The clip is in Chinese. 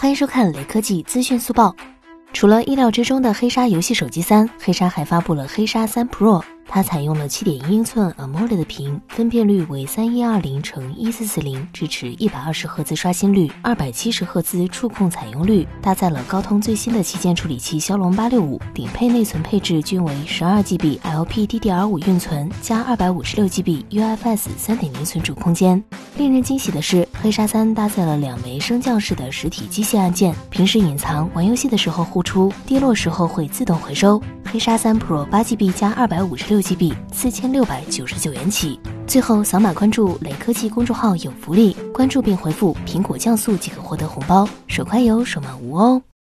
欢迎收看雷科技资讯速报。除了意料之中的黑鲨游戏手机三，黑鲨还发布了黑鲨三 Pro。它采用了七点一英寸 AMOLED 屏，分辨率为三一二零乘一四四零，支持一百二十赫兹刷新率，二百七十赫兹触控采用率，搭载了高通最新的旗舰处理器骁龙八六五，顶配内存配置均为十二 GB LPDDR5 运存加二百五十六 GB UFS 三点零存储空间。令人惊喜的是，黑鲨三搭载了两枚升降式的实体机械按键，平时隐藏、玩游戏的时候呼出，跌落时候会自动回收。黑鲨三 Pro 八 GB 加二百五十六 GB，四千六百九十九元起。最后扫码关注雷科技公众号有福利，关注并回复“苹果降速”即可获得红包，手快有，手慢无哦。